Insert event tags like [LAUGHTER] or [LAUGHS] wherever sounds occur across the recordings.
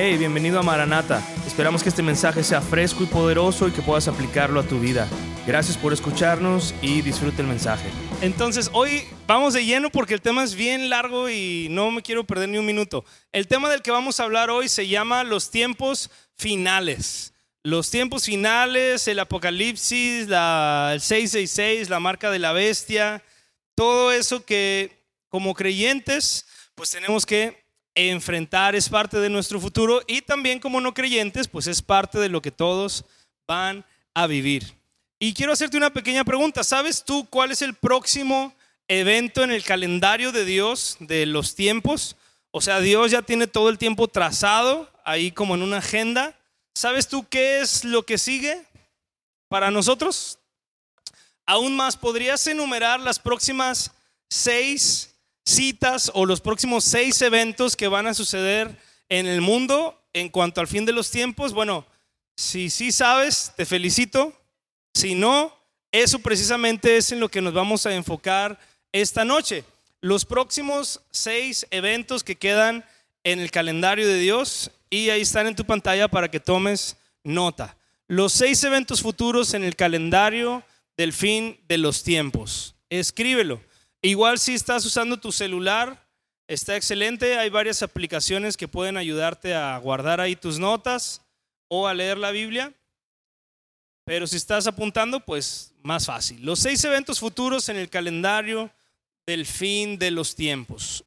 Hey, bienvenido a Maranata. Esperamos que este mensaje sea fresco y poderoso y que puedas aplicarlo a tu vida. Gracias por escucharnos y disfrute el mensaje. Entonces, hoy vamos de lleno porque el tema es bien largo y no me quiero perder ni un minuto. El tema del que vamos a hablar hoy se llama los tiempos finales. Los tiempos finales, el apocalipsis, la, el 666, la marca de la bestia, todo eso que como creyentes pues tenemos que enfrentar, es parte de nuestro futuro y también como no creyentes, pues es parte de lo que todos van a vivir. Y quiero hacerte una pequeña pregunta, ¿sabes tú cuál es el próximo evento en el calendario de Dios de los tiempos? O sea, Dios ya tiene todo el tiempo trazado ahí como en una agenda. ¿Sabes tú qué es lo que sigue para nosotros? Aún más, ¿podrías enumerar las próximas seis citas o los próximos seis eventos que van a suceder en el mundo en cuanto al fin de los tiempos? Bueno, si sí sabes, te felicito. Si no, eso precisamente es en lo que nos vamos a enfocar esta noche. Los próximos seis eventos que quedan en el calendario de Dios y ahí están en tu pantalla para que tomes nota. Los seis eventos futuros en el calendario del fin de los tiempos. Escríbelo. Igual si estás usando tu celular, está excelente. Hay varias aplicaciones que pueden ayudarte a guardar ahí tus notas o a leer la Biblia. Pero si estás apuntando, pues más fácil. Los seis eventos futuros en el calendario del fin de los tiempos.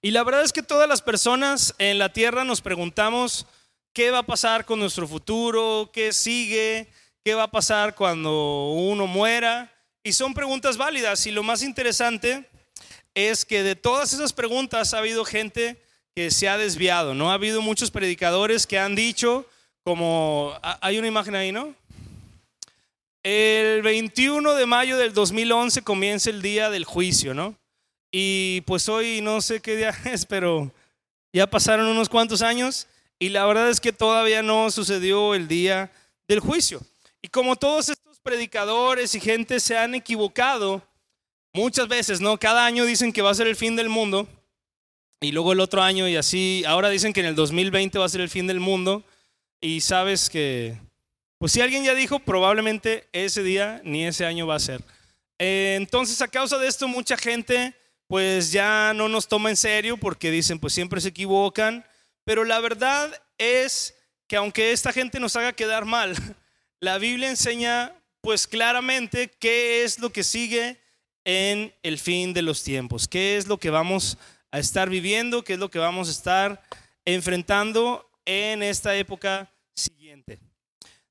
Y la verdad es que todas las personas en la tierra nos preguntamos qué va a pasar con nuestro futuro, qué sigue, qué va a pasar cuando uno muera. Y son preguntas válidas y lo más interesante es que de todas esas preguntas ha habido gente que se ha desviado, ¿no? Ha habido muchos predicadores que han dicho, como, hay una imagen ahí, ¿no? El 21 de mayo del 2011 comienza el día del juicio, ¿no? Y pues hoy no sé qué día [LAUGHS] es, pero ya pasaron unos cuantos años y la verdad es que todavía no sucedió el día del juicio. Y como todos estos predicadores y gente se han equivocado muchas veces, ¿no? Cada año dicen que va a ser el fin del mundo y luego el otro año y así, ahora dicen que en el 2020 va a ser el fin del mundo y sabes que, pues si alguien ya dijo, probablemente ese día ni ese año va a ser. Eh, entonces a causa de esto mucha gente pues ya no nos toma en serio porque dicen pues siempre se equivocan, pero la verdad es que aunque esta gente nos haga quedar mal, [LAUGHS] la Biblia enseña pues claramente qué es lo que sigue en el fin de los tiempos, qué es lo que vamos a estar viviendo, qué es lo que vamos a estar enfrentando en esta época siguiente.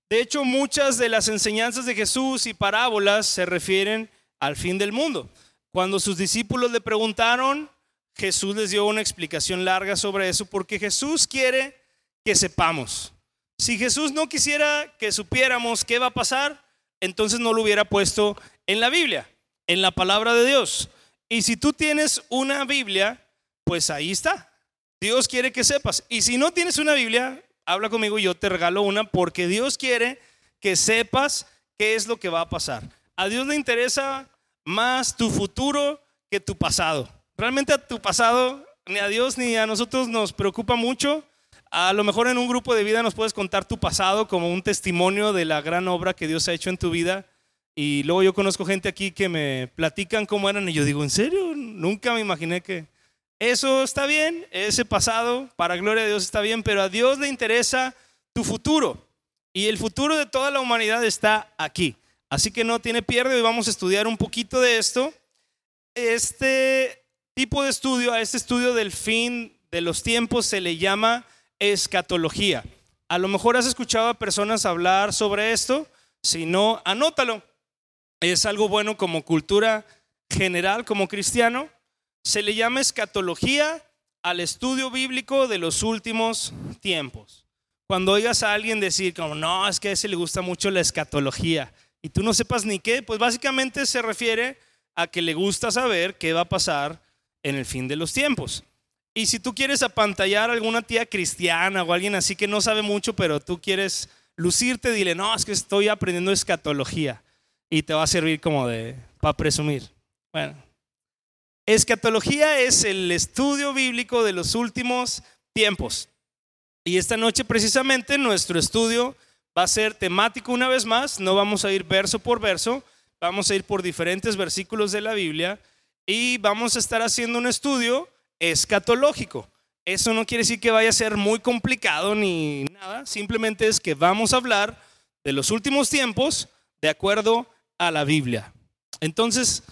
De hecho, muchas de las enseñanzas de Jesús y parábolas se refieren al fin del mundo. Cuando sus discípulos le preguntaron, Jesús les dio una explicación larga sobre eso, porque Jesús quiere que sepamos. Si Jesús no quisiera que supiéramos qué va a pasar, entonces no lo hubiera puesto en la Biblia, en la palabra de Dios. Y si tú tienes una Biblia, pues ahí está. Dios quiere que sepas. Y si no tienes una Biblia, habla conmigo y yo te regalo una porque Dios quiere que sepas qué es lo que va a pasar. A Dios le interesa más tu futuro que tu pasado. Realmente a tu pasado ni a Dios ni a nosotros nos preocupa mucho a lo mejor en un grupo de vida nos puedes contar tu pasado como un testimonio de la gran obra que Dios ha hecho en tu vida. Y luego yo conozco gente aquí que me platican cómo eran y yo digo, ¿en serio? Nunca me imaginé que eso está bien, ese pasado, para gloria de Dios está bien, pero a Dios le interesa tu futuro. Y el futuro de toda la humanidad está aquí. Así que no tiene pierde y vamos a estudiar un poquito de esto. Este tipo de estudio, a este estudio del fin de los tiempos se le llama escatología. A lo mejor has escuchado a personas hablar sobre esto, si no, anótalo. Es algo bueno como cultura general, como cristiano. Se le llama escatología al estudio bíblico de los últimos tiempos. Cuando oigas a alguien decir como, no, es que a ese le gusta mucho la escatología y tú no sepas ni qué, pues básicamente se refiere a que le gusta saber qué va a pasar en el fin de los tiempos. Y si tú quieres apantallar a alguna tía cristiana o alguien así que no sabe mucho, pero tú quieres lucirte, dile, no, es que estoy aprendiendo escatología. Y te va a servir como de, para presumir. Bueno, escatología es el estudio bíblico de los últimos tiempos. Y esta noche precisamente nuestro estudio va a ser temático una vez más, no vamos a ir verso por verso, vamos a ir por diferentes versículos de la Biblia y vamos a estar haciendo un estudio escatológico. Eso no quiere decir que vaya a ser muy complicado ni nada, simplemente es que vamos a hablar de los últimos tiempos de acuerdo a la Biblia. Entonces,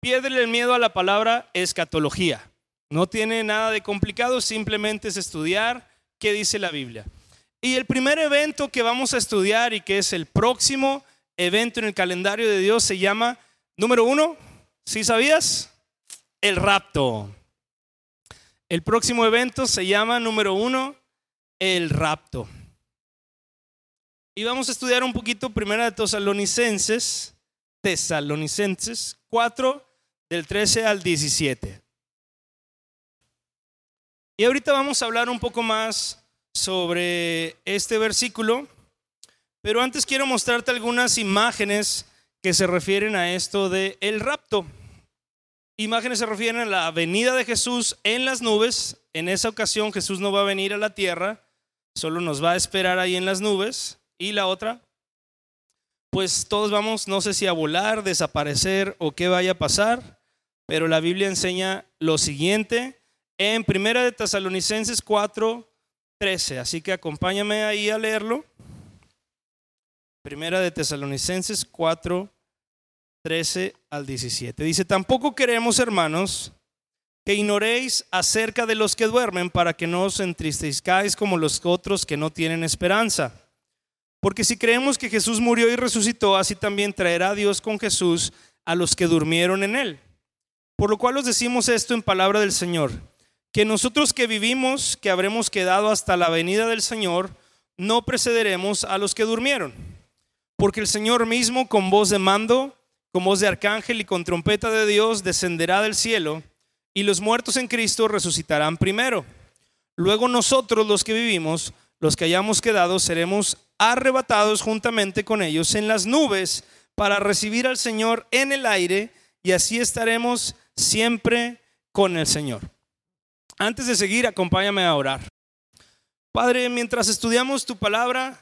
piérdele el miedo a la palabra escatología. No tiene nada de complicado, simplemente es estudiar qué dice la Biblia. Y el primer evento que vamos a estudiar y que es el próximo evento en el calendario de Dios se llama, número uno, ¿sí sabías? El rapto. El próximo evento se llama, número uno, el rapto. Y vamos a estudiar un poquito primera de Tesalonicenses, Tesalonicenses 4, del 13 al 17. Y ahorita vamos a hablar un poco más sobre este versículo, pero antes quiero mostrarte algunas imágenes que se refieren a esto de el rapto. Imágenes se refieren a la venida de Jesús en las nubes. En esa ocasión Jesús no va a venir a la tierra, solo nos va a esperar ahí en las nubes. Y la otra, pues todos vamos, no sé si a volar, desaparecer o qué vaya a pasar, pero la Biblia enseña lo siguiente en Primera de Tesalonicenses 4, 13. Así que acompáñame ahí a leerlo. Primera de Tesalonicenses 4, 13 al 17. Dice, tampoco queremos, hermanos, que ignoréis acerca de los que duermen para que no os entristezcáis como los otros que no tienen esperanza. Porque si creemos que Jesús murió y resucitó, así también traerá Dios con Jesús a los que durmieron en él. Por lo cual os decimos esto en palabra del Señor que nosotros que vivimos, que habremos quedado hasta la venida del Señor, no precederemos a los que durmieron. Porque el Señor mismo con voz de mando, con voz de arcángel y con trompeta de Dios descenderá del cielo, y los muertos en Cristo resucitarán primero. Luego nosotros los que vivimos, los que hayamos quedado, seremos arrebatados juntamente con ellos en las nubes para recibir al Señor en el aire, y así estaremos siempre con el Señor. Antes de seguir, acompáñame a orar. Padre, mientras estudiamos tu palabra,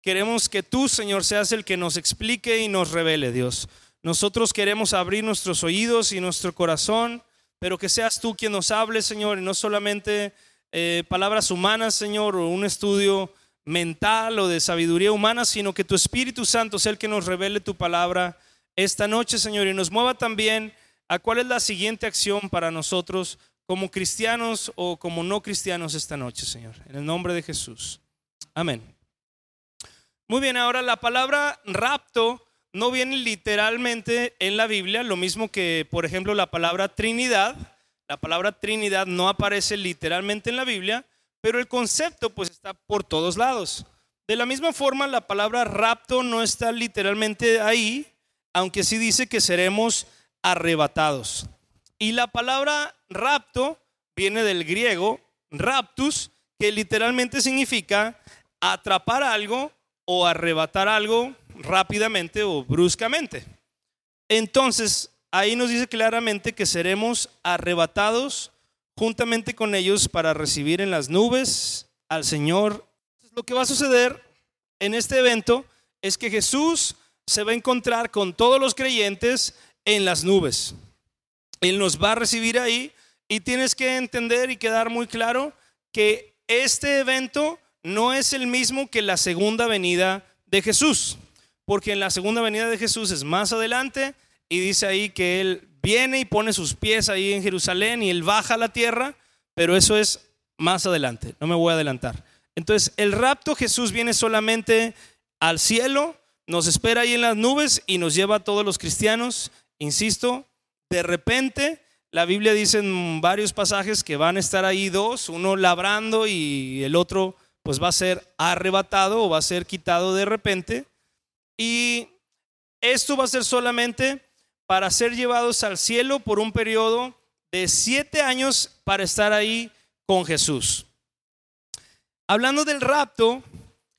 queremos que tú, Señor, seas el que nos explique y nos revele, Dios. Nosotros queremos abrir nuestros oídos y nuestro corazón, pero que seas tú quien nos hable, Señor, y no solamente eh, palabras humanas, Señor, o un estudio mental o de sabiduría humana, sino que tu Espíritu Santo sea el que nos revele tu palabra esta noche, Señor, y nos mueva también a cuál es la siguiente acción para nosotros como cristianos o como no cristianos esta noche, Señor. En el nombre de Jesús. Amén. Muy bien, ahora la palabra rapto no viene literalmente en la Biblia, lo mismo que, por ejemplo, la palabra Trinidad. La palabra Trinidad no aparece literalmente en la Biblia, pero el concepto pues está por todos lados. De la misma forma, la palabra rapto no está literalmente ahí, aunque sí dice que seremos arrebatados. Y la palabra rapto viene del griego raptus, que literalmente significa atrapar algo o arrebatar algo rápidamente o bruscamente. Entonces, ahí nos dice claramente que seremos arrebatados juntamente con ellos para recibir en las nubes al Señor. Lo que va a suceder en este evento es que Jesús se va a encontrar con todos los creyentes en las nubes. Él nos va a recibir ahí y tienes que entender y quedar muy claro que este evento no es el mismo que la segunda venida de Jesús, porque en la segunda venida de Jesús es más adelante y dice ahí que Él viene y pone sus pies ahí en Jerusalén y Él baja a la tierra, pero eso es más adelante, no me voy a adelantar. Entonces, el rapto Jesús viene solamente al cielo, nos espera ahí en las nubes y nos lleva a todos los cristianos, insisto, de repente, la Biblia dice en varios pasajes que van a estar ahí dos, uno labrando y el otro pues va a ser arrebatado o va a ser quitado de repente. Y esto va a ser solamente para ser llevados al cielo por un periodo de siete años para estar ahí con Jesús. Hablando del rapto,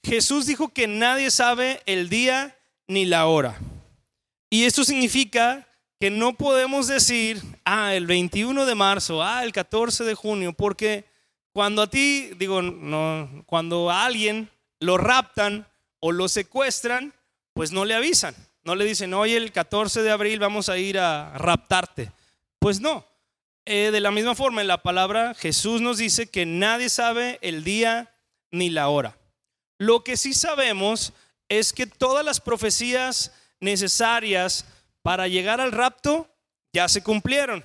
Jesús dijo que nadie sabe el día ni la hora. Y esto significa que no podemos decir, ah, el 21 de marzo, ah, el 14 de junio, porque cuando a ti, digo, no, cuando a alguien lo raptan o lo secuestran, pues no le avisan. No le dicen, oye, el 14 de abril vamos a ir a raptarte. Pues no. Eh, de la misma forma, en la palabra Jesús nos dice que nadie sabe el día ni la hora. Lo que sí sabemos es que todas las profecías necesarias para llegar al rapto ya se cumplieron.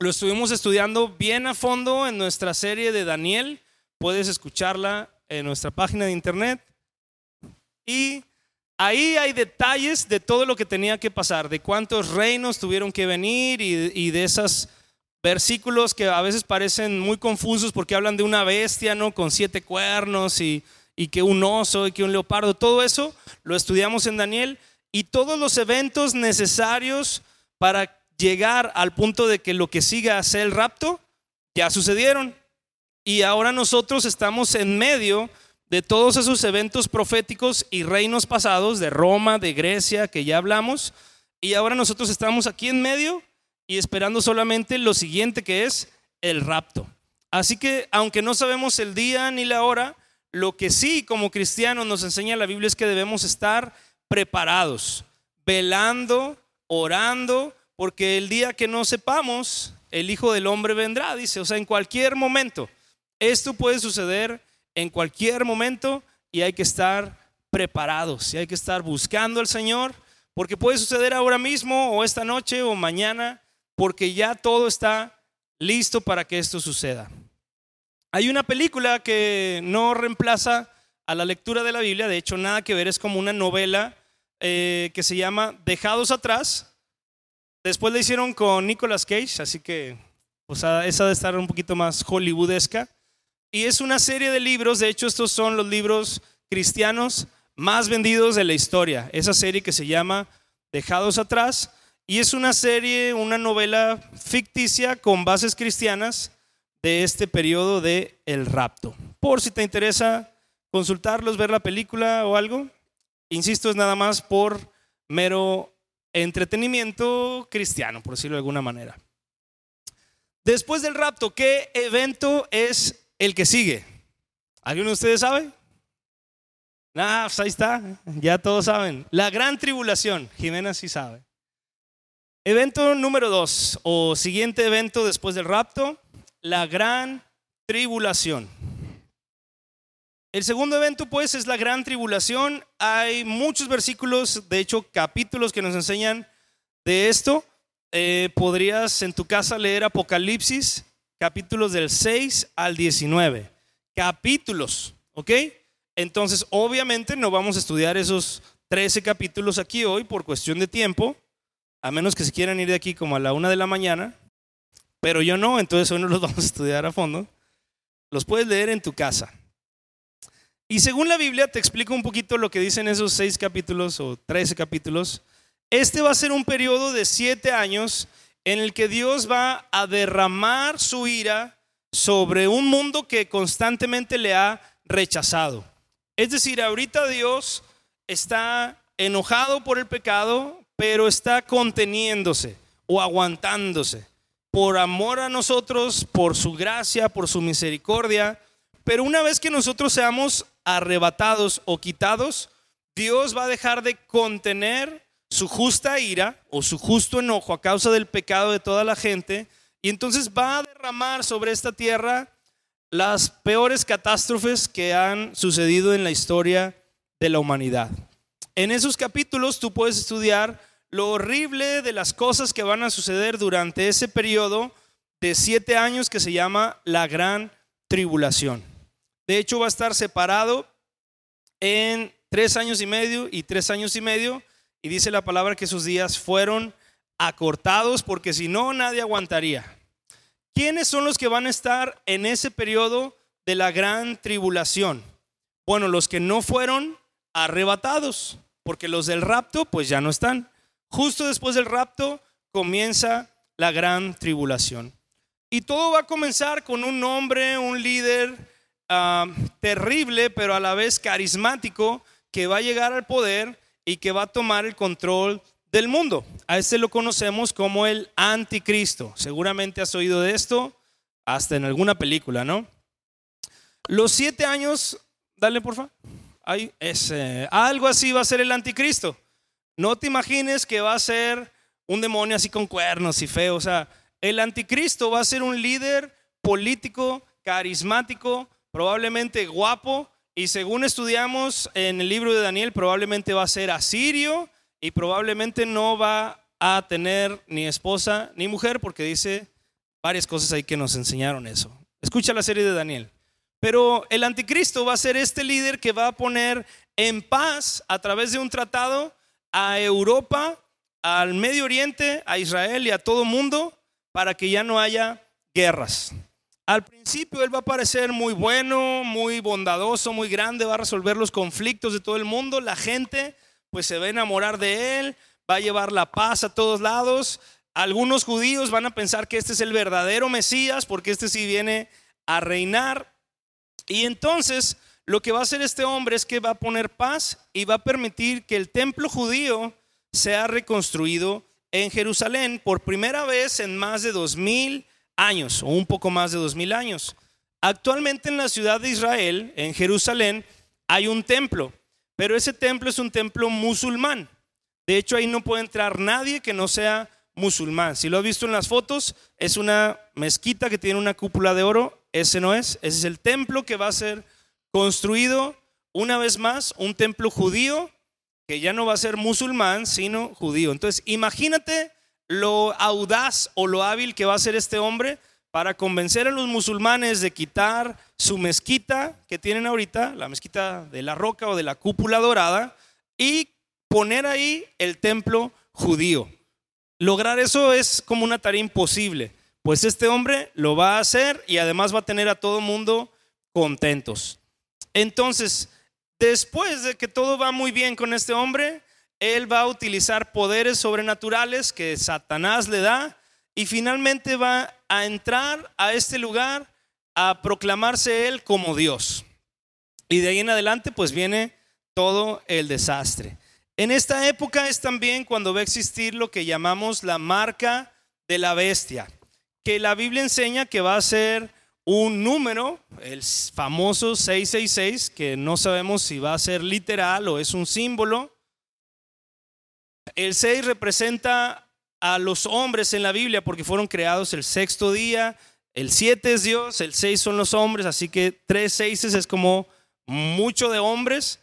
Lo estuvimos estudiando bien a fondo en nuestra serie de Daniel. Puedes escucharla en nuestra página de internet. Y ahí hay detalles de todo lo que tenía que pasar, de cuántos reinos tuvieron que venir y, de esos versículos que a veces parecen muy confusos porque hablan de una bestia, ¿no? Con siete cuernos y, y que un oso y que un leopardo. Todo eso lo estudiamos en Daniel y todos los eventos necesarios para llegar al punto de que lo que siga sea el rapto ya sucedieron. Y ahora nosotros estamos en medio de todos esos eventos proféticos y reinos pasados de Roma, de Grecia, que ya hablamos, y ahora nosotros estamos aquí en medio y esperando solamente lo siguiente que es el rapto. Así que aunque no sabemos el día ni la hora, lo que sí como cristianos nos enseña la Biblia es que debemos estar preparados, velando, orando, porque el día que no sepamos, el Hijo del Hombre vendrá, dice, o sea, en cualquier momento. Esto puede suceder en cualquier momento y hay que estar preparados y hay que estar buscando al Señor porque puede suceder ahora mismo o esta noche o mañana porque ya todo está listo para que esto suceda. Hay una película que no reemplaza a la lectura de la Biblia, de hecho nada que ver, es como una novela eh, que se llama Dejados atrás. Después la hicieron con Nicolas Cage, así que pues, esa de estar un poquito más hollywoodesca. Y es una serie de libros, de hecho estos son los libros cristianos más vendidos de la historia. Esa serie que se llama Dejados atrás. Y es una serie, una novela ficticia con bases cristianas de este periodo de el rapto. Por si te interesa consultarlos, ver la película o algo, insisto, es nada más por mero entretenimiento cristiano, por decirlo de alguna manera. Después del rapto, ¿qué evento es el que sigue. ¿Alguno de ustedes sabe? Ah, pues ahí está, ya todos saben. La gran tribulación, Jimena sí sabe. Evento número dos, o siguiente evento después del rapto, la gran tribulación. El segundo evento, pues, es la gran tribulación. Hay muchos versículos, de hecho, capítulos que nos enseñan de esto. Eh, podrías en tu casa leer Apocalipsis capítulos del 6 al 19. Capítulos, ¿ok? Entonces, obviamente no vamos a estudiar esos 13 capítulos aquí hoy por cuestión de tiempo, a menos que se quieran ir de aquí como a la una de la mañana, pero yo no, entonces hoy no los [LAUGHS] vamos a estudiar a fondo. Los puedes leer en tu casa. Y según la Biblia, te explico un poquito lo que dicen esos seis capítulos o 13 capítulos. Este va a ser un periodo de siete años en el que Dios va a derramar su ira sobre un mundo que constantemente le ha rechazado. Es decir, ahorita Dios está enojado por el pecado, pero está conteniéndose o aguantándose por amor a nosotros, por su gracia, por su misericordia. Pero una vez que nosotros seamos arrebatados o quitados, Dios va a dejar de contener su justa ira o su justo enojo a causa del pecado de toda la gente y entonces va a derramar sobre esta tierra las peores catástrofes que han sucedido en la historia de la humanidad. En esos capítulos tú puedes estudiar lo horrible de las cosas que van a suceder durante ese periodo de siete años que se llama la gran tribulación. De hecho va a estar separado en tres años y medio y tres años y medio y dice la palabra que esos días fueron acortados porque si no, nadie aguantaría. ¿Quiénes son los que van a estar en ese periodo de la gran tribulación? Bueno, los que no fueron arrebatados, porque los del rapto pues ya no están. Justo después del rapto comienza la gran tribulación. Y todo va a comenzar con un hombre, un líder ah, terrible, pero a la vez carismático, que va a llegar al poder y que va a tomar el control del mundo. A este lo conocemos como el anticristo. Seguramente has oído de esto hasta en alguna película, ¿no? Los siete años, dale por favor. algo así va a ser el anticristo. No te imagines que va a ser un demonio así con cuernos y feo. O sea, el anticristo va a ser un líder político, carismático, probablemente guapo. Y según estudiamos en el libro de Daniel, probablemente va a ser asirio y probablemente no va a tener ni esposa ni mujer porque dice varias cosas ahí que nos enseñaron eso. Escucha la serie de Daniel. Pero el anticristo va a ser este líder que va a poner en paz a través de un tratado a Europa, al Medio Oriente, a Israel y a todo mundo para que ya no haya guerras. Al principio él va a parecer muy bueno, muy bondadoso, muy grande, va a resolver los conflictos de todo el mundo, la gente pues se va a enamorar de él, va a llevar la paz a todos lados. Algunos judíos van a pensar que este es el verdadero Mesías porque este sí viene a reinar. Y entonces lo que va a hacer este hombre es que va a poner paz y va a permitir que el templo judío sea reconstruido en Jerusalén por primera vez en más de dos mil años o un poco más de dos mil años. Actualmente en la ciudad de Israel, en Jerusalén, hay un templo, pero ese templo es un templo musulmán. De hecho, ahí no puede entrar nadie que no sea musulmán. Si lo has visto en las fotos, es una mezquita que tiene una cúpula de oro. Ese no es, ese es el templo que va a ser construido una vez más, un templo judío que ya no va a ser musulmán, sino judío. Entonces, imagínate lo audaz o lo hábil que va a ser este hombre para convencer a los musulmanes de quitar su mezquita que tienen ahorita, la mezquita de la roca o de la cúpula dorada, y poner ahí el templo judío. Lograr eso es como una tarea imposible, pues este hombre lo va a hacer y además va a tener a todo mundo contentos. Entonces, Después de que todo va muy bien con este hombre, él va a utilizar poderes sobrenaturales que Satanás le da y finalmente va a entrar a este lugar a proclamarse él como Dios. Y de ahí en adelante pues viene todo el desastre. En esta época es también cuando va a existir lo que llamamos la marca de la bestia, que la Biblia enseña que va a ser un número, el famoso 666, que no sabemos si va a ser literal o es un símbolo. El 6 representa a los hombres en la Biblia porque fueron creados el sexto día. El 7 es Dios, el 6 son los hombres, así que tres seises es como mucho de hombres.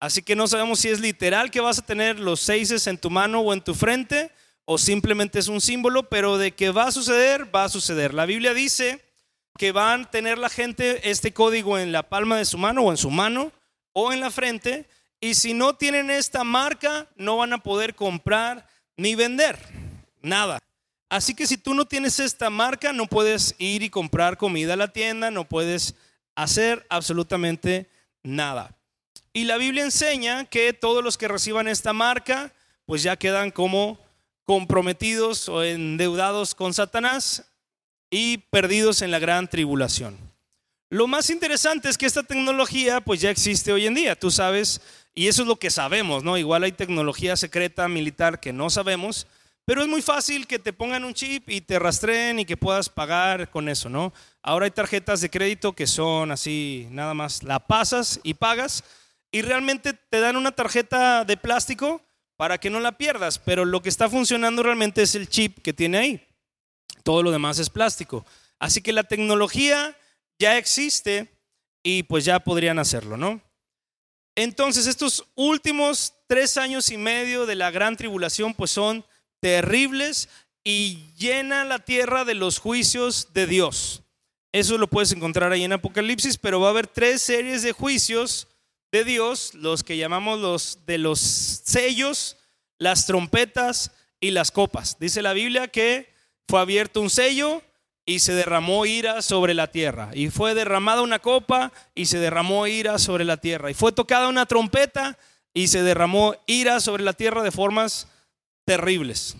Así que no sabemos si es literal que vas a tener los seises en tu mano o en tu frente o simplemente es un símbolo, pero de que va a suceder, va a suceder. La Biblia dice que van a tener la gente este código en la palma de su mano o en su mano o en la frente. Y si no tienen esta marca, no van a poder comprar ni vender nada. Así que si tú no tienes esta marca, no puedes ir y comprar comida a la tienda, no puedes hacer absolutamente nada. Y la Biblia enseña que todos los que reciban esta marca, pues ya quedan como comprometidos o endeudados con Satanás y perdidos en la gran tribulación. Lo más interesante es que esta tecnología pues ya existe hoy en día, tú sabes, y eso es lo que sabemos, ¿no? Igual hay tecnología secreta militar que no sabemos, pero es muy fácil que te pongan un chip y te rastreen y que puedas pagar con eso, ¿no? Ahora hay tarjetas de crédito que son así, nada más la pasas y pagas y realmente te dan una tarjeta de plástico para que no la pierdas, pero lo que está funcionando realmente es el chip que tiene ahí. Todo lo demás es plástico. Así que la tecnología ya existe y pues ya podrían hacerlo, ¿no? Entonces estos últimos tres años y medio de la gran tribulación pues son terribles y llena la tierra de los juicios de Dios. Eso lo puedes encontrar ahí en Apocalipsis, pero va a haber tres series de juicios de Dios, los que llamamos los de los sellos, las trompetas y las copas. Dice la Biblia que fue abierto un sello y se derramó ira sobre la tierra. Y fue derramada una copa y se derramó ira sobre la tierra. Y fue tocada una trompeta y se derramó ira sobre la tierra de formas terribles.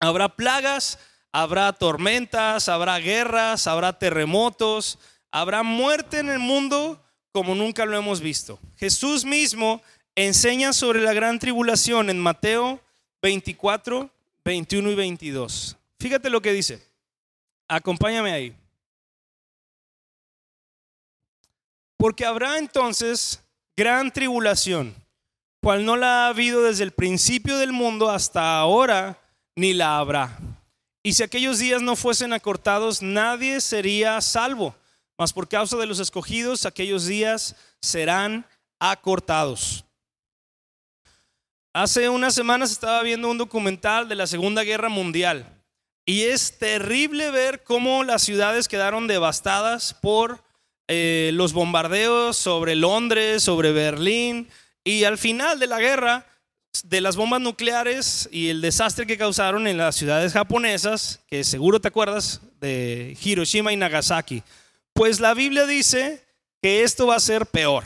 Habrá plagas, habrá tormentas, habrá guerras, habrá terremotos, habrá muerte en el mundo como nunca lo hemos visto. Jesús mismo enseña sobre la gran tribulación en Mateo 24, 21 y 22. Fíjate lo que dice. Acompáñame ahí. Porque habrá entonces gran tribulación, cual no la ha habido desde el principio del mundo hasta ahora, ni la habrá. Y si aquellos días no fuesen acortados, nadie sería salvo. Mas por causa de los escogidos, aquellos días serán acortados. Hace unas semanas estaba viendo un documental de la Segunda Guerra Mundial y es terrible ver cómo las ciudades quedaron devastadas por eh, los bombardeos sobre Londres, sobre Berlín y al final de la guerra de las bombas nucleares y el desastre que causaron en las ciudades japonesas, que seguro te acuerdas de Hiroshima y Nagasaki. Pues la Biblia dice que esto va a ser peor,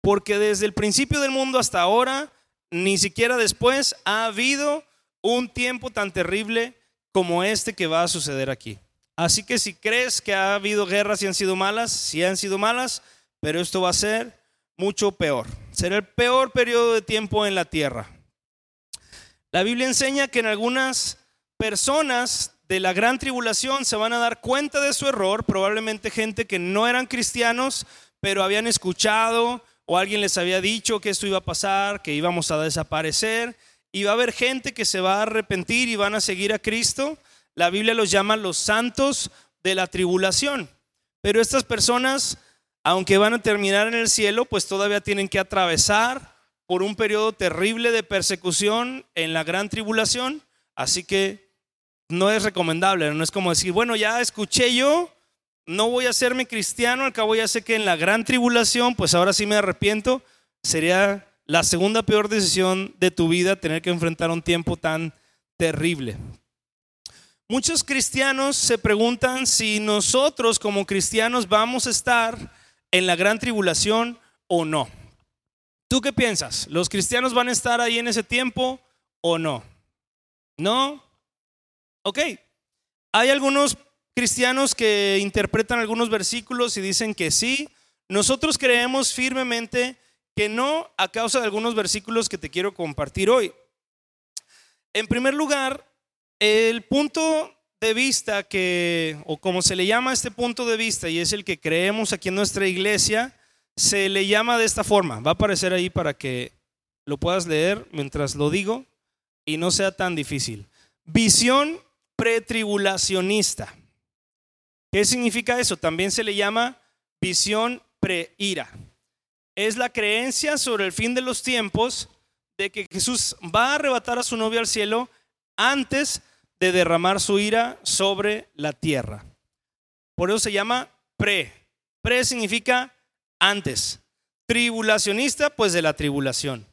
porque desde el principio del mundo hasta ahora, ni siquiera después, ha habido un tiempo tan terrible como este que va a suceder aquí. Así que si crees que ha habido guerras y han sido malas, sí han sido malas, pero esto va a ser mucho peor. Será el peor periodo de tiempo en la tierra. La Biblia enseña que en algunas personas de la gran tribulación se van a dar cuenta de su error, probablemente gente que no eran cristianos, pero habían escuchado o alguien les había dicho que esto iba a pasar, que íbamos a desaparecer, y va a haber gente que se va a arrepentir y van a seguir a Cristo. La Biblia los llama los santos de la tribulación. Pero estas personas, aunque van a terminar en el cielo, pues todavía tienen que atravesar por un periodo terrible de persecución en la gran tribulación. Así que no es recomendable, no es como decir, bueno, ya escuché yo, no voy a hacerme cristiano, al cabo ya sé que en la gran tribulación, pues ahora sí me arrepiento, sería la segunda peor decisión de tu vida tener que enfrentar un tiempo tan terrible. Muchos cristianos se preguntan si nosotros como cristianos vamos a estar en la gran tribulación o no. ¿Tú qué piensas? ¿Los cristianos van a estar ahí en ese tiempo o no? ¿No? Ok, hay algunos cristianos que interpretan algunos versículos y dicen que sí. Nosotros creemos firmemente que no a causa de algunos versículos que te quiero compartir hoy. En primer lugar, el punto de vista que, o como se le llama este punto de vista, y es el que creemos aquí en nuestra iglesia, se le llama de esta forma. Va a aparecer ahí para que lo puedas leer mientras lo digo y no sea tan difícil. Visión pretribulacionista. ¿Qué significa eso? También se le llama visión preira. Es la creencia sobre el fin de los tiempos de que Jesús va a arrebatar a su novia al cielo antes de derramar su ira sobre la tierra. Por eso se llama pre. Pre significa antes. Tribulacionista, pues de la tribulación.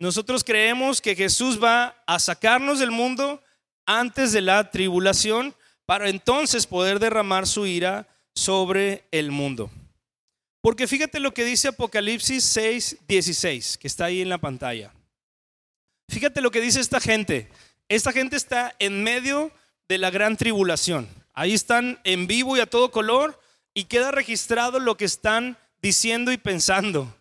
Nosotros creemos que Jesús va a sacarnos del mundo antes de la tribulación para entonces poder derramar su ira sobre el mundo. Porque fíjate lo que dice Apocalipsis 6, 16, que está ahí en la pantalla. Fíjate lo que dice esta gente. Esta gente está en medio de la gran tribulación. Ahí están en vivo y a todo color y queda registrado lo que están diciendo y pensando.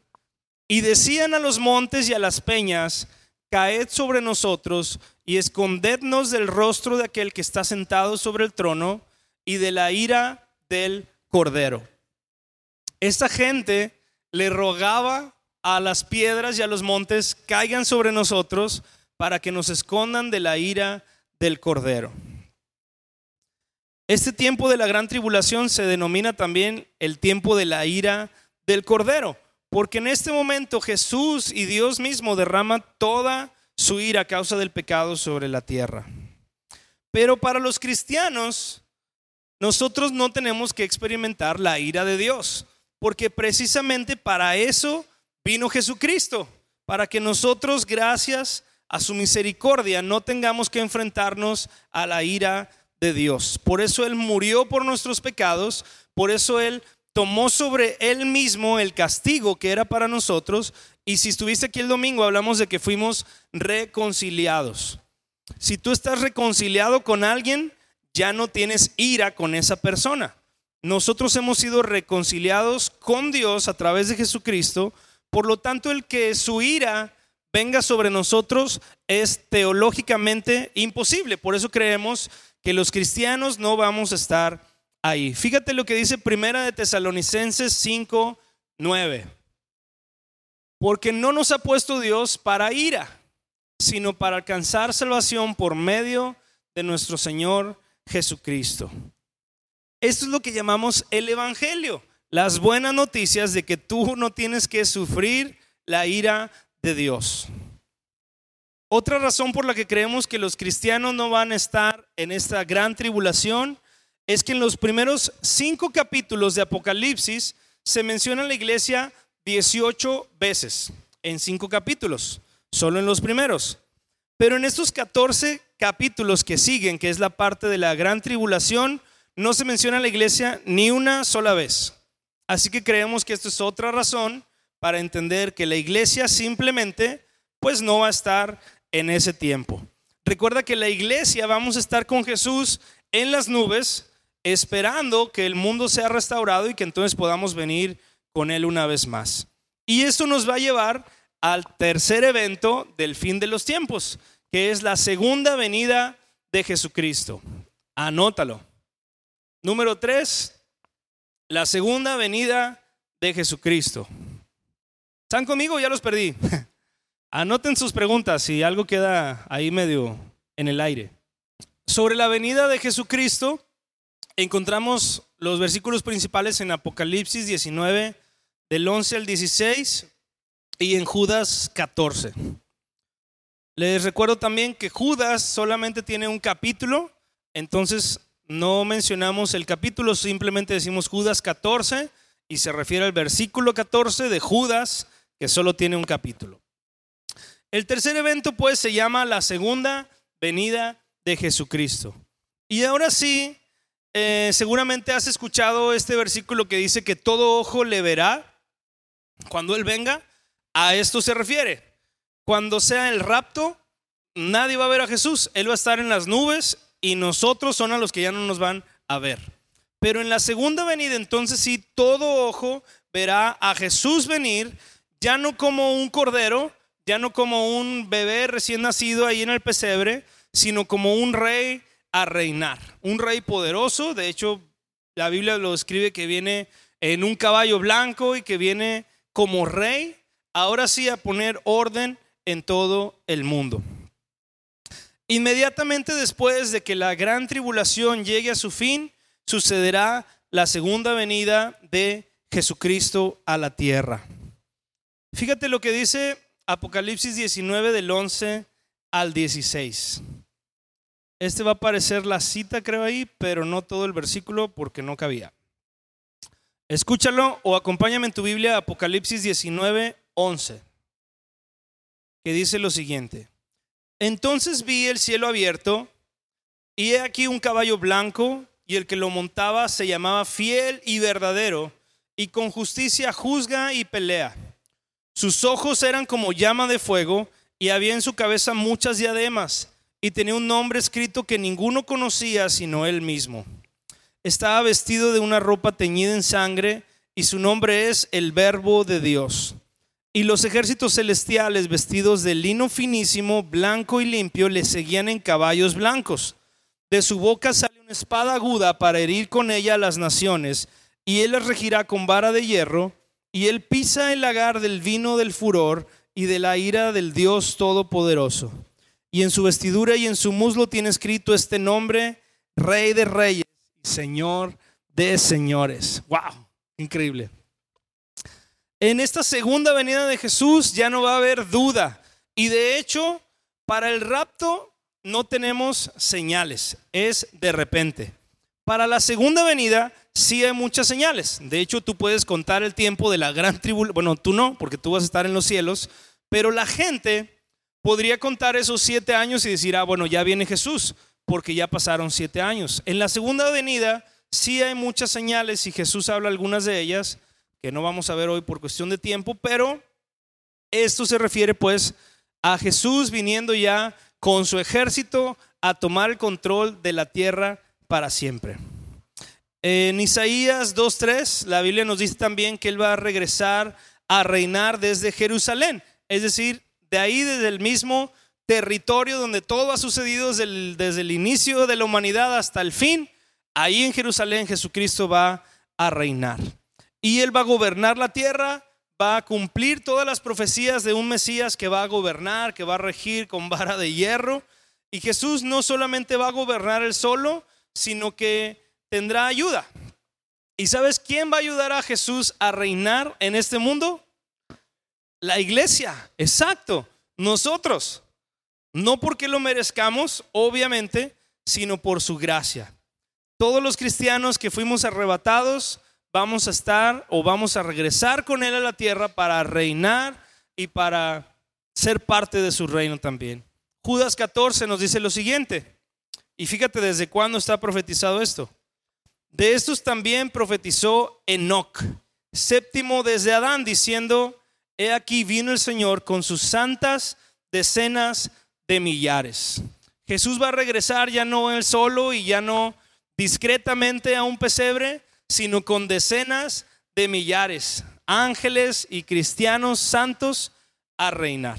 Y decían a los montes y a las peñas, caed sobre nosotros y escondednos del rostro de aquel que está sentado sobre el trono y de la ira del cordero. Esta gente le rogaba a las piedras y a los montes, caigan sobre nosotros para que nos escondan de la ira del cordero. Este tiempo de la gran tribulación se denomina también el tiempo de la ira del cordero. Porque en este momento Jesús y Dios mismo derrama toda su ira a causa del pecado sobre la tierra. Pero para los cristianos, nosotros no tenemos que experimentar la ira de Dios, porque precisamente para eso vino Jesucristo, para que nosotros, gracias a su misericordia, no tengamos que enfrentarnos a la ira de Dios. Por eso Él murió por nuestros pecados, por eso Él tomó sobre él mismo el castigo que era para nosotros. Y si estuviste aquí el domingo, hablamos de que fuimos reconciliados. Si tú estás reconciliado con alguien, ya no tienes ira con esa persona. Nosotros hemos sido reconciliados con Dios a través de Jesucristo. Por lo tanto, el que su ira venga sobre nosotros es teológicamente imposible. Por eso creemos que los cristianos no vamos a estar ahí. Fíjate lo que dice Primera de Tesalonicenses 5, 9. Porque no nos ha puesto Dios para ira, sino para alcanzar salvación por medio de nuestro Señor Jesucristo. Esto es lo que llamamos el Evangelio, las buenas noticias de que tú no tienes que sufrir la ira de Dios. Otra razón por la que creemos que los cristianos no van a estar en esta gran tribulación es que en los primeros cinco capítulos de Apocalipsis se menciona la iglesia 18 veces, en cinco capítulos, solo en los primeros. Pero en estos 14 capítulos que siguen, que es la parte de la gran tribulación, no se menciona la iglesia ni una sola vez. Así que creemos que esto es otra razón para entender que la iglesia simplemente pues no va a estar en ese tiempo. Recuerda que la iglesia vamos a estar con Jesús en las nubes esperando que el mundo sea restaurado y que entonces podamos venir con Él una vez más. Y esto nos va a llevar al tercer evento del fin de los tiempos, que es la segunda venida de Jesucristo. Anótalo. Número tres, la segunda venida de Jesucristo. ¿Están conmigo? Ya los perdí. [LAUGHS] Anoten sus preguntas si algo queda ahí medio en el aire. Sobre la venida de Jesucristo, encontramos los versículos principales en Apocalipsis 19, del 11 al 16, y en Judas 14. Les recuerdo también que Judas solamente tiene un capítulo, entonces no mencionamos el capítulo, simplemente decimos Judas 14 y se refiere al versículo 14 de Judas, que solo tiene un capítulo. El tercer evento pues se llama la segunda venida de Jesucristo. Y ahora sí, eh, seguramente has escuchado este versículo que dice que todo ojo le verá cuando Él venga. A esto se refiere. Cuando sea el rapto, nadie va a ver a Jesús. Él va a estar en las nubes y nosotros son a los que ya no nos van a ver. Pero en la segunda venida, entonces sí, todo ojo verá a Jesús venir, ya no como un cordero, ya no como un bebé recién nacido ahí en el pesebre, sino como un rey a reinar. Un rey poderoso, de hecho la Biblia lo escribe que viene en un caballo blanco y que viene como rey, ahora sí a poner orden en todo el mundo. Inmediatamente después de que la gran tribulación llegue a su fin, sucederá la segunda venida de Jesucristo a la tierra. Fíjate lo que dice Apocalipsis 19 del 11 al 16. Este va a aparecer la cita, creo ahí, pero no todo el versículo porque no cabía. Escúchalo o acompáñame en tu Biblia, Apocalipsis 19, 11, que dice lo siguiente. Entonces vi el cielo abierto y he aquí un caballo blanco y el que lo montaba se llamaba fiel y verdadero y con justicia juzga y pelea. Sus ojos eran como llama de fuego y había en su cabeza muchas diademas y tenía un nombre escrito que ninguno conocía sino él mismo. Estaba vestido de una ropa teñida en sangre y su nombre es el Verbo de Dios. Y los ejércitos celestiales vestidos de lino finísimo, blanco y limpio, le seguían en caballos blancos. De su boca sale una espada aguda para herir con ella a las naciones, y él las regirá con vara de hierro, y él pisa el lagar del vino del furor y de la ira del Dios Todopoderoso y en su vestidura y en su muslo tiene escrito este nombre, Rey de Reyes y Señor de Señores. ¡Wow! Increíble. En esta segunda venida de Jesús ya no va a haber duda. Y de hecho, para el rapto no tenemos señales, es de repente. Para la segunda venida sí hay muchas señales. De hecho, tú puedes contar el tiempo de la gran tribulación. Bueno, tú no, porque tú vas a estar en los cielos. Pero la gente podría contar esos siete años y decir, ah, bueno, ya viene Jesús, porque ya pasaron siete años. En la segunda venida sí hay muchas señales y Jesús habla algunas de ellas, que no vamos a ver hoy por cuestión de tiempo, pero esto se refiere pues a Jesús viniendo ya con su ejército a tomar el control de la tierra para siempre. En Isaías 2.3, la Biblia nos dice también que Él va a regresar a reinar desde Jerusalén, es decir, de ahí desde el mismo territorio donde todo ha sucedido desde el, desde el inicio de la humanidad hasta el fin, ahí en Jerusalén Jesucristo va a reinar. Y Él va a gobernar la tierra, va a cumplir todas las profecías de un Mesías que va a gobernar, que va a regir con vara de hierro. Y Jesús no solamente va a gobernar él solo, sino que tendrá ayuda. ¿Y sabes quién va a ayudar a Jesús a reinar en este mundo? La iglesia, exacto, nosotros. No porque lo merezcamos, obviamente, sino por su gracia. Todos los cristianos que fuimos arrebatados, vamos a estar o vamos a regresar con Él a la tierra para reinar y para ser parte de su reino también. Judas 14 nos dice lo siguiente, y fíjate desde cuándo está profetizado esto. De estos también profetizó Enoch, séptimo desde Adán, diciendo, he aquí vino el Señor con sus santas decenas de millares. Jesús va a regresar ya no él solo y ya no discretamente a un pesebre, sino con decenas de millares, ángeles y cristianos santos a reinar.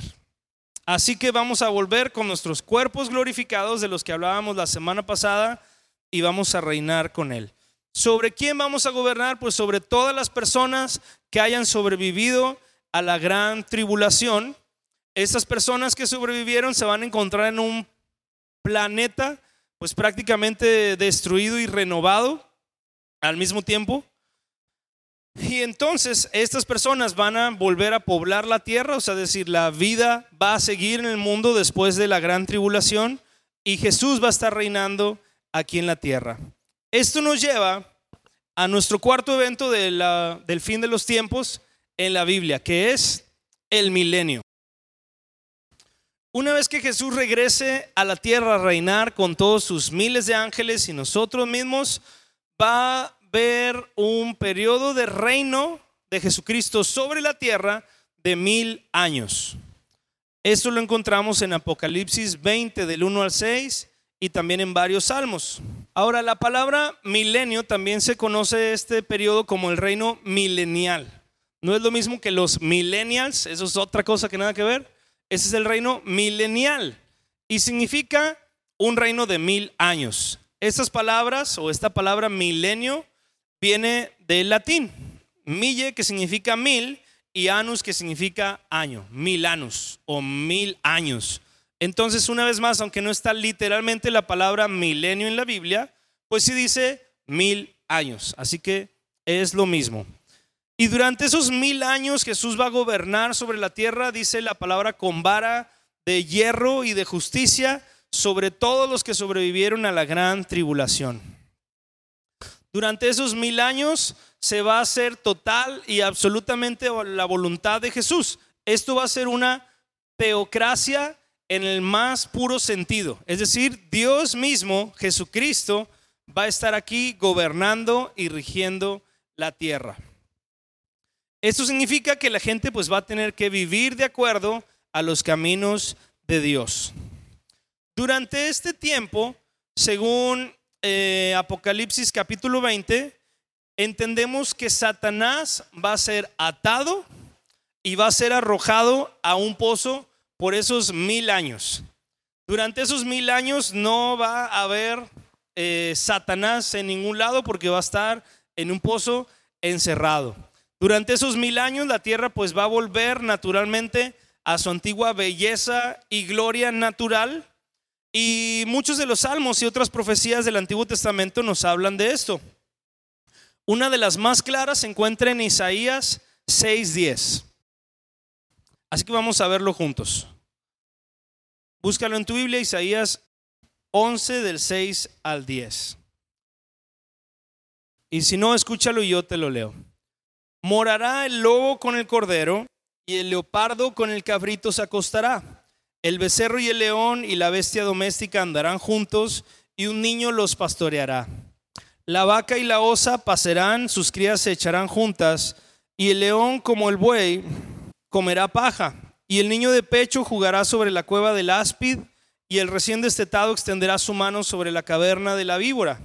Así que vamos a volver con nuestros cuerpos glorificados de los que hablábamos la semana pasada y vamos a reinar con Él. ¿Sobre quién vamos a gobernar? Pues sobre todas las personas que hayan sobrevivido a la gran tribulación. Estas personas que sobrevivieron se van a encontrar en un planeta pues prácticamente destruido y renovado al mismo tiempo. Y entonces estas personas van a volver a poblar la tierra, o sea, decir, la vida va a seguir en el mundo después de la gran tribulación y Jesús va a estar reinando aquí en la tierra. Esto nos lleva a nuestro cuarto evento del fin de los tiempos en la Biblia, que es el milenio. Una vez que Jesús regrese a la tierra a reinar con todos sus miles de ángeles y nosotros mismos, va a haber un periodo de reino de Jesucristo sobre la tierra de mil años. Esto lo encontramos en Apocalipsis 20 del 1 al 6 y también en varios salmos. Ahora, la palabra milenio también se conoce este periodo como el reino milenial. No es lo mismo que los millennials, eso es otra cosa que nada que ver. Ese es el reino milenial y significa un reino de mil años. Estas palabras o esta palabra milenio viene del latín. Mille que significa mil y anus que significa año, mil años o mil años. Entonces, una vez más, aunque no está literalmente la palabra milenio en la Biblia, pues sí dice mil años. Así que es lo mismo. Y durante esos mil años Jesús va a gobernar sobre la tierra, dice la palabra, con vara de hierro y de justicia sobre todos los que sobrevivieron a la gran tribulación. Durante esos mil años se va a hacer total y absolutamente la voluntad de Jesús. Esto va a ser una teocracia en el más puro sentido. Es decir, Dios mismo, Jesucristo, va a estar aquí gobernando y rigiendo la tierra. Esto significa que la gente pues va a tener que vivir de acuerdo a los caminos de Dios. Durante este tiempo, según eh, Apocalipsis capítulo 20, entendemos que Satanás va a ser atado y va a ser arrojado a un pozo por esos mil años. Durante esos mil años no va a haber eh, Satanás en ningún lado porque va a estar en un pozo encerrado. Durante esos mil años la tierra pues va a volver naturalmente a su antigua belleza y gloria natural. Y muchos de los salmos y otras profecías del Antiguo Testamento nos hablan de esto. Una de las más claras se encuentra en Isaías 6:10. Así que vamos a verlo juntos. Búscalo en tu Biblia, Isaías 11 del 6 al 10. Y si no, escúchalo y yo te lo leo. Morará el lobo con el cordero y el leopardo con el cabrito se acostará. El becerro y el león y la bestia doméstica andarán juntos y un niño los pastoreará. La vaca y la osa pasarán, sus crías se echarán juntas y el león como el buey comerá paja. Y el niño de pecho jugará sobre la cueva del áspid y el recién destetado extenderá su mano sobre la caverna de la víbora.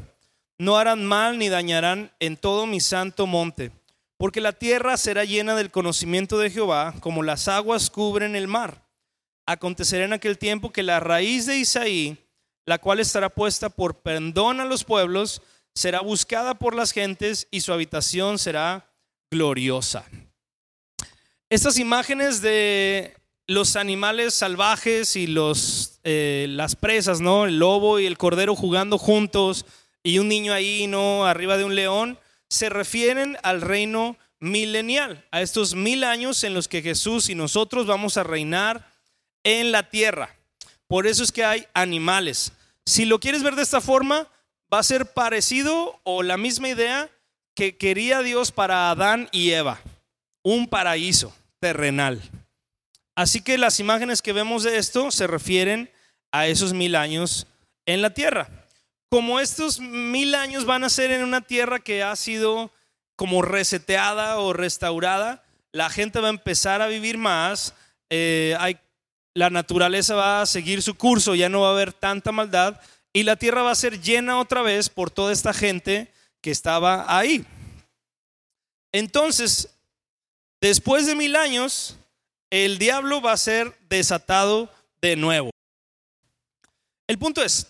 No harán mal ni dañarán en todo mi santo monte porque la tierra será llena del conocimiento de Jehová, como las aguas cubren el mar. Acontecerá en aquel tiempo que la raíz de Isaí, la cual estará puesta por perdón a los pueblos, será buscada por las gentes y su habitación será gloriosa. Estas imágenes de los animales salvajes y los, eh, las presas, ¿no? El lobo y el cordero jugando juntos y un niño ahí, ¿no? Arriba de un león, se refieren al reino milenial, a estos mil años en los que Jesús y nosotros vamos a reinar en la tierra. Por eso es que hay animales. Si lo quieres ver de esta forma, va a ser parecido o la misma idea que quería Dios para Adán y Eva, un paraíso terrenal. Así que las imágenes que vemos de esto se refieren a esos mil años en la tierra. Como estos mil años van a ser en una tierra que ha sido como reseteada o restaurada, la gente va a empezar a vivir más, eh, hay, la naturaleza va a seguir su curso, ya no va a haber tanta maldad y la tierra va a ser llena otra vez por toda esta gente que estaba ahí. Entonces, después de mil años, el diablo va a ser desatado de nuevo. El punto es,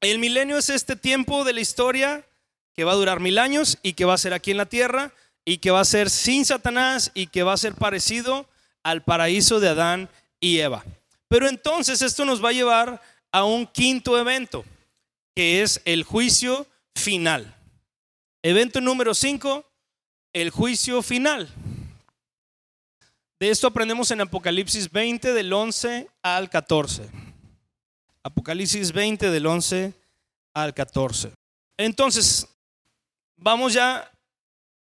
el milenio es este tiempo de la historia que va a durar mil años y que va a ser aquí en la tierra y que va a ser sin Satanás y que va a ser parecido al paraíso de Adán y Eva. Pero entonces esto nos va a llevar a un quinto evento, que es el juicio final. Evento número 5, el juicio final. De esto aprendemos en Apocalipsis 20 del 11 al 14. Apocalipsis 20 del 11 al 14. Entonces, vamos ya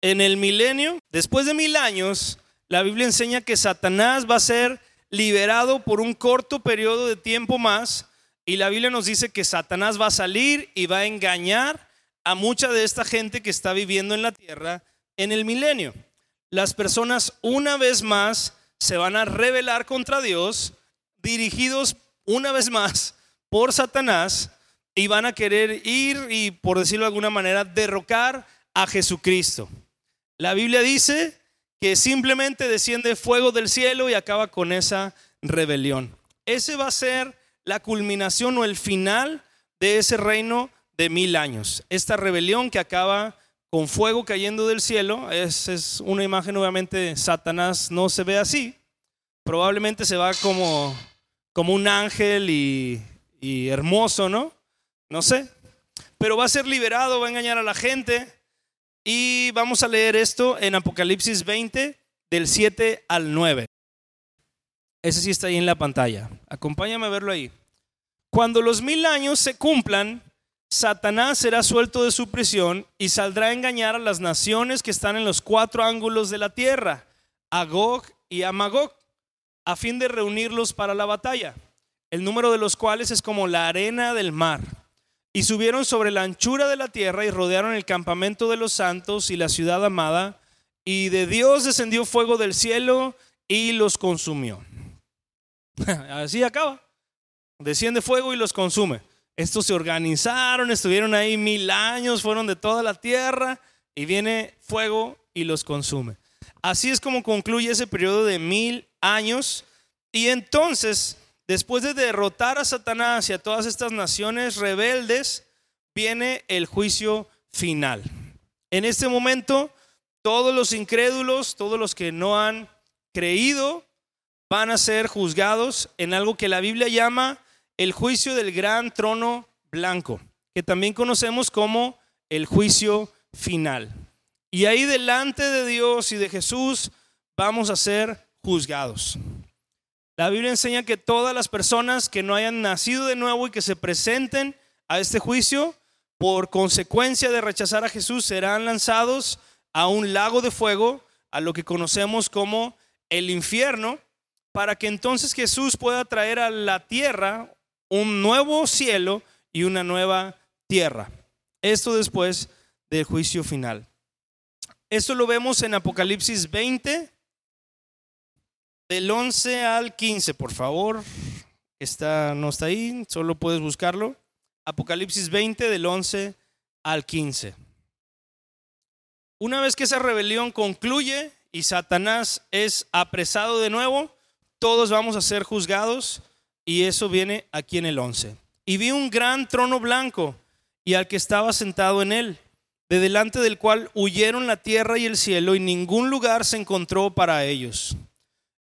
en el milenio. Después de mil años, la Biblia enseña que Satanás va a ser liberado por un corto periodo de tiempo más. Y la Biblia nos dice que Satanás va a salir y va a engañar a mucha de esta gente que está viviendo en la tierra en el milenio. Las personas una vez más se van a rebelar contra Dios, dirigidos una vez más por Satanás, y van a querer ir y, por decirlo de alguna manera, derrocar a Jesucristo. La Biblia dice que simplemente desciende fuego del cielo y acaba con esa rebelión. Ese va a ser la culminación o el final de ese reino de mil años. Esta rebelión que acaba con fuego cayendo del cielo, es, es una imagen obviamente Satanás no se ve así, probablemente se va como, como un ángel y hermoso, ¿no? No sé, pero va a ser liberado, va a engañar a la gente y vamos a leer esto en Apocalipsis 20 del 7 al 9. Ese sí está ahí en la pantalla. Acompáñame a verlo ahí. Cuando los mil años se cumplan, Satanás será suelto de su prisión y saldrá a engañar a las naciones que están en los cuatro ángulos de la tierra, a Gog y a Magog, a fin de reunirlos para la batalla, el número de los cuales es como la arena del mar. Y subieron sobre la anchura de la tierra y rodearon el campamento de los santos y la ciudad amada, y de Dios descendió fuego del cielo y los consumió. [LAUGHS] Así acaba. Desciende fuego y los consume. Estos se organizaron, estuvieron ahí mil años, fueron de toda la tierra y viene fuego y los consume. Así es como concluye ese periodo de mil años. Y entonces, después de derrotar a Satanás y a todas estas naciones rebeldes, viene el juicio final. En este momento, todos los incrédulos, todos los que no han creído, van a ser juzgados en algo que la Biblia llama el juicio del gran trono blanco, que también conocemos como el juicio final. Y ahí delante de Dios y de Jesús vamos a ser juzgados. La Biblia enseña que todas las personas que no hayan nacido de nuevo y que se presenten a este juicio, por consecuencia de rechazar a Jesús, serán lanzados a un lago de fuego, a lo que conocemos como el infierno, para que entonces Jesús pueda traer a la tierra un nuevo cielo y una nueva tierra. Esto después del juicio final. Esto lo vemos en Apocalipsis 20, del 11 al 15, por favor. Está, no está ahí, solo puedes buscarlo. Apocalipsis 20, del 11 al 15. Una vez que esa rebelión concluye y Satanás es apresado de nuevo, todos vamos a ser juzgados y eso viene aquí en el 11. Y vi un gran trono blanco y al que estaba sentado en él, de delante del cual huyeron la tierra y el cielo, y ningún lugar se encontró para ellos.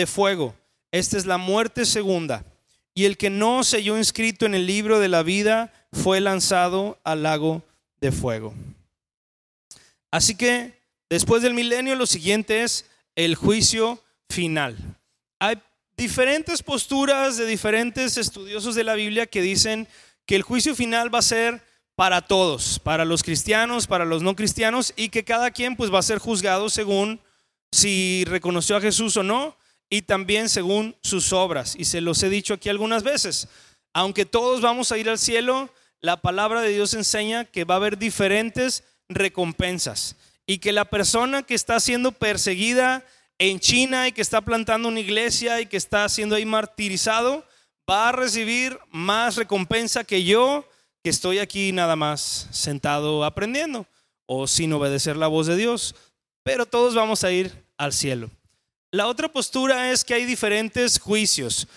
de fuego. Esta es la muerte segunda. Y el que no se halló inscrito en el libro de la vida fue lanzado al lago de fuego. Así que después del milenio lo siguiente es el juicio final. Hay diferentes posturas de diferentes estudiosos de la Biblia que dicen que el juicio final va a ser para todos, para los cristianos, para los no cristianos y que cada quien pues va a ser juzgado según si reconoció a Jesús o no y también según sus obras. Y se los he dicho aquí algunas veces. Aunque todos vamos a ir al cielo, la palabra de Dios enseña que va a haber diferentes recompensas y que la persona que está siendo perseguida en China y que está plantando una iglesia y que está siendo ahí martirizado, va a recibir más recompensa que yo, que estoy aquí nada más sentado aprendiendo o sin obedecer la voz de Dios. Pero todos vamos a ir al cielo. La otra postura es que hay diferentes juicios,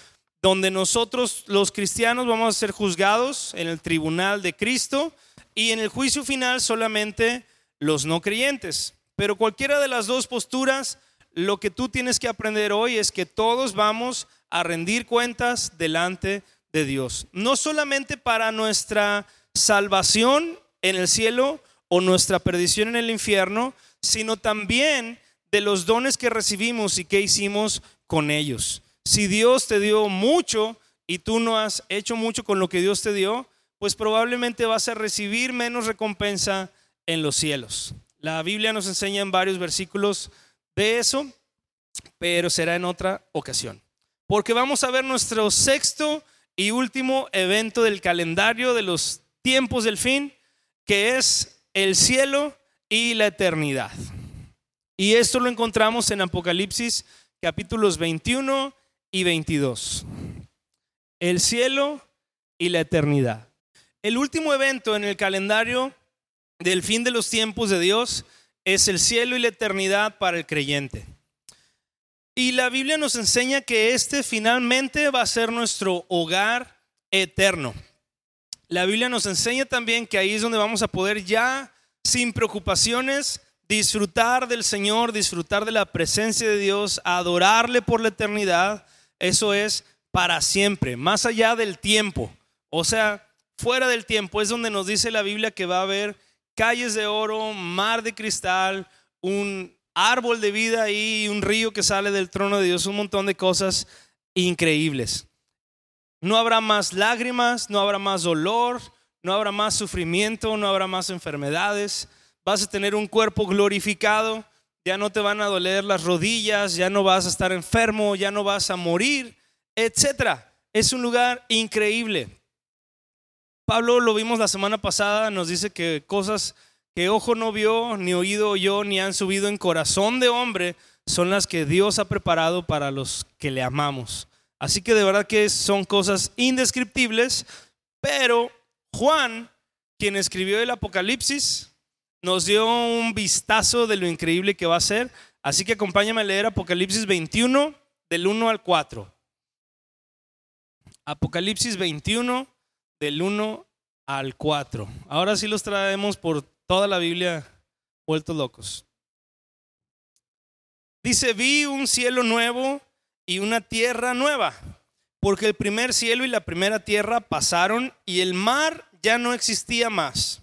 donde nosotros los cristianos vamos a ser juzgados en el tribunal de Cristo y en el juicio final solamente los no creyentes. Pero cualquiera de las dos posturas lo que tú tienes que aprender hoy es que todos vamos a rendir cuentas delante de Dios. No solamente para nuestra salvación en el cielo o nuestra perdición en el infierno, sino también de los dones que recibimos y que hicimos con ellos. Si Dios te dio mucho y tú no has hecho mucho con lo que Dios te dio, pues probablemente vas a recibir menos recompensa en los cielos. La Biblia nos enseña en varios versículos de eso, pero será en otra ocasión. Porque vamos a ver nuestro sexto y último evento del calendario de los tiempos del fin, que es el cielo y la eternidad. Y esto lo encontramos en Apocalipsis capítulos 21 y 22. El cielo y la eternidad. El último evento en el calendario del fin de los tiempos de Dios es el cielo y la eternidad para el creyente. Y la Biblia nos enseña que este finalmente va a ser nuestro hogar eterno. La Biblia nos enseña también que ahí es donde vamos a poder ya, sin preocupaciones, disfrutar del Señor, disfrutar de la presencia de Dios, adorarle por la eternidad. Eso es para siempre, más allá del tiempo. O sea, fuera del tiempo es donde nos dice la Biblia que va a haber calles de oro, mar de cristal, un árbol de vida y un río que sale del trono de Dios, un montón de cosas increíbles. No habrá más lágrimas, no habrá más dolor, no habrá más sufrimiento, no habrá más enfermedades. Vas a tener un cuerpo glorificado, ya no te van a doler las rodillas, ya no vas a estar enfermo, ya no vas a morir, etcétera. Es un lugar increíble. Pablo lo vimos la semana pasada, nos dice que cosas que ojo no vio, ni oído oyó, ni han subido en corazón de hombre, son las que Dios ha preparado para los que le amamos. Así que de verdad que son cosas indescriptibles, pero Juan, quien escribió el Apocalipsis, nos dio un vistazo de lo increíble que va a ser. Así que acompáñame a leer Apocalipsis 21, del 1 al 4. Apocalipsis 21, del 1 al 4. Ahora sí los traemos por toda la Biblia vueltos locos. Dice, vi un cielo nuevo y una tierra nueva, porque el primer cielo y la primera tierra pasaron y el mar ya no existía más.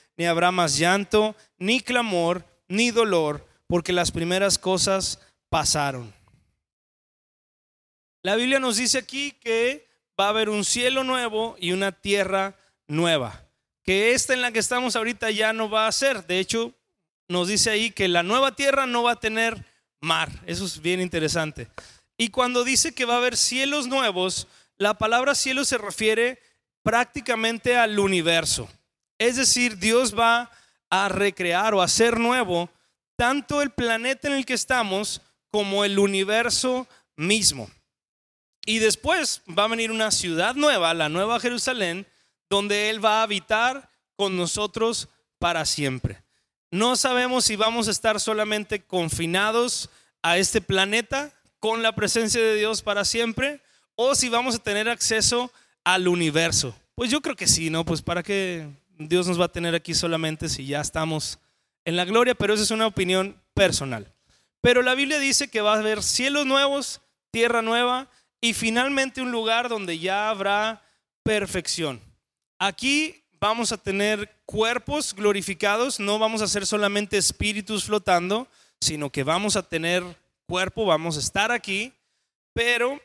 ni habrá más llanto, ni clamor, ni dolor, porque las primeras cosas pasaron. La Biblia nos dice aquí que va a haber un cielo nuevo y una tierra nueva. Que esta en la que estamos ahorita ya no va a ser. De hecho, nos dice ahí que la nueva tierra no va a tener mar. Eso es bien interesante. Y cuando dice que va a haber cielos nuevos, la palabra cielo se refiere prácticamente al universo. Es decir, Dios va a recrear o hacer nuevo tanto el planeta en el que estamos como el universo mismo. Y después va a venir una ciudad nueva, la Nueva Jerusalén, donde Él va a habitar con nosotros para siempre. No sabemos si vamos a estar solamente confinados a este planeta con la presencia de Dios para siempre o si vamos a tener acceso al universo. Pues yo creo que sí, ¿no? Pues para qué Dios nos va a tener aquí solamente si ya estamos en la gloria, pero esa es una opinión personal. Pero la Biblia dice que va a haber cielos nuevos, tierra nueva y finalmente un lugar donde ya habrá perfección. Aquí vamos a tener cuerpos glorificados, no vamos a ser solamente espíritus flotando, sino que vamos a tener cuerpo, vamos a estar aquí, pero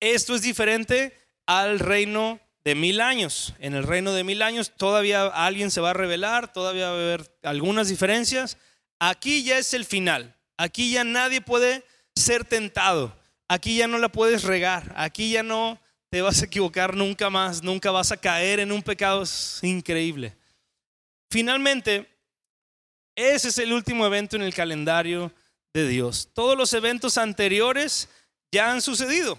esto es diferente al reino de mil años. En el reino de mil años todavía alguien se va a revelar, todavía va a haber algunas diferencias. Aquí ya es el final. Aquí ya nadie puede ser tentado. Aquí ya no la puedes regar, aquí ya no te vas a equivocar nunca más, nunca vas a caer en un pecado es increíble. Finalmente, ese es el último evento en el calendario de Dios. Todos los eventos anteriores ya han sucedido.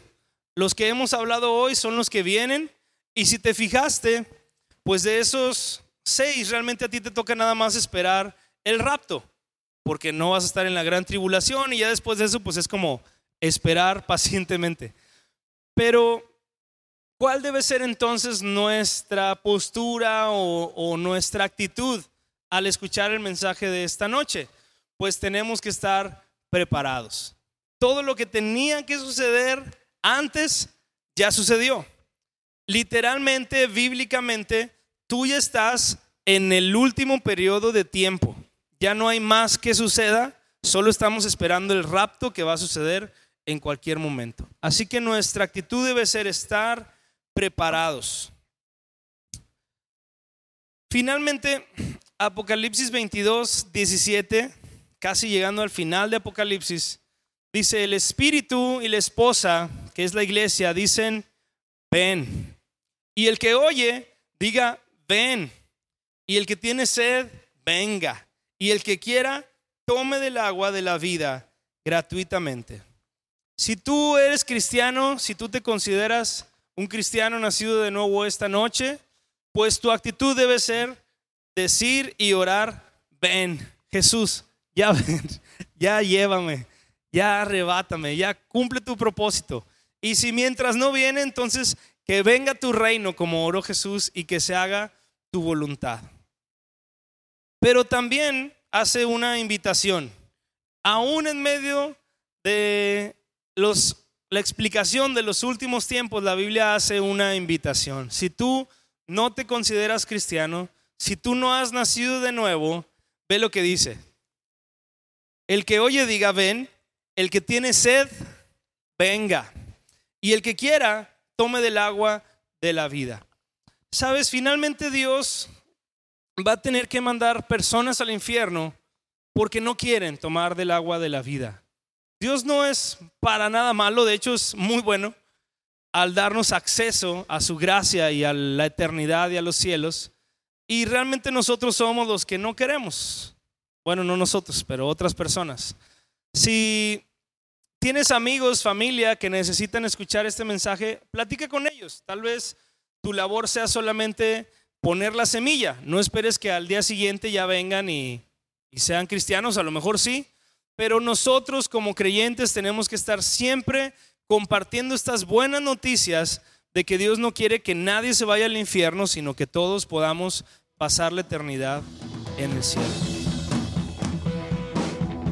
Los que hemos hablado hoy son los que vienen. Y si te fijaste, pues de esos seis, realmente a ti te toca nada más esperar el rapto, porque no vas a estar en la gran tribulación y ya después de eso, pues es como esperar [LAUGHS] pacientemente. Pero, ¿cuál debe ser entonces nuestra postura o, nuestra actitud al escuchar el mensaje de esta noche? Pues tenemos que estar preparados. Todo lo que tenía que suceder antes ya sucedió. Literalmente, bíblicamente, tú ya estás en el último periodo de tiempo. Ya no hay más que suceda, solo estamos esperando el rapto que va a suceder en cualquier momento. Así que nuestra actitud debe ser estar preparados. Finalmente, Apocalipsis 22, 17, casi llegando al final de Apocalipsis, dice, el Espíritu y la esposa, que es la iglesia, dicen, ven. Y el que oye, diga, ven. Y el que tiene sed, venga. Y el que quiera, tome del agua de la vida gratuitamente. Si tú eres cristiano, si tú te consideras un cristiano nacido de nuevo esta noche, pues tu actitud debe ser decir y orar, ven, Jesús, ya ven, [LAUGHS] ya llévame, ya arrebátame, ya cumple tu propósito. Y si mientras no viene, entonces que venga tu reino como oró Jesús y que se haga tu voluntad. Pero también hace una invitación, aún en medio de la explicación de los últimos tiempos, la Biblia hace una invitación. Si tú no te consideras cristiano, si tú no has nacido de nuevo, ve lo que dice. El que oye diga, ven. El que tiene sed, venga. Y el que quiera, tome del agua de la vida. Sabes, finalmente Dios va a tener que mandar personas al infierno porque no quieren tomar del agua de la vida. Dios no es para nada malo, de hecho es muy bueno al darnos acceso a su gracia y a la eternidad y a los cielos. Y realmente nosotros somos los que no queremos. Bueno, no nosotros, pero otras personas. Si tienes amigos, familia que necesitan escuchar este mensaje, platica con ellos. Tal vez tu labor sea solamente poner la semilla. No esperes que al día siguiente ya vengan y, y sean cristianos, a lo mejor sí, pero nosotros como creyentes tenemos que estar siempre compartiendo estas buenas noticias de que Dios no quiere que nadie se vaya al infierno, sino que todos podamos pasar la eternidad en el cielo.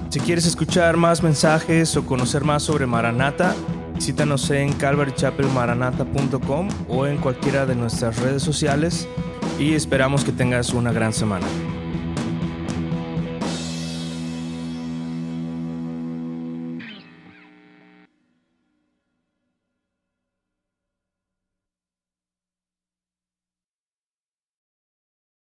Si quieres escuchar más mensajes o conocer más sobre Maranata, visítanos en calvarychapelmaranata.com o en cualquiera de nuestras redes sociales y esperamos que tengas una gran semana.